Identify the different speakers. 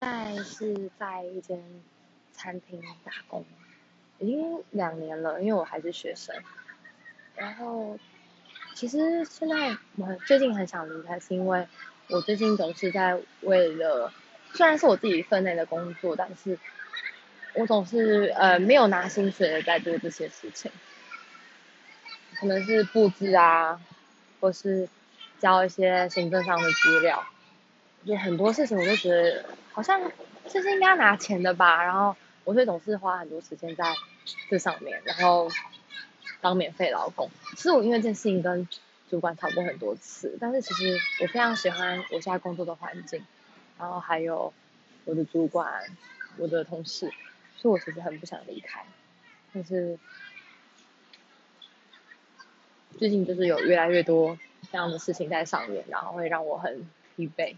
Speaker 1: 在是在一间餐厅打工，已经两年了，因为我还是学生。然后，其实现在我最近很想离开，是因为我最近总是在为了，虽然是我自己分内的工作，但是我总是呃没有拿薪水的在做这些事情，可能是布置啊，或是交一些行政上的资料。就很多事情，我就觉得好像这是应该拿钱的吧，然后我会总是花很多时间在这上面，然后当免费劳工。其实我因为这件事情跟主管吵过很多次，但是其实我非常喜欢我现在工作的环境，然后还有我的主管、我的同事，所以我其实很不想离开。但是最近就是有越来越多这样的事情在上面，然后会让我很疲惫。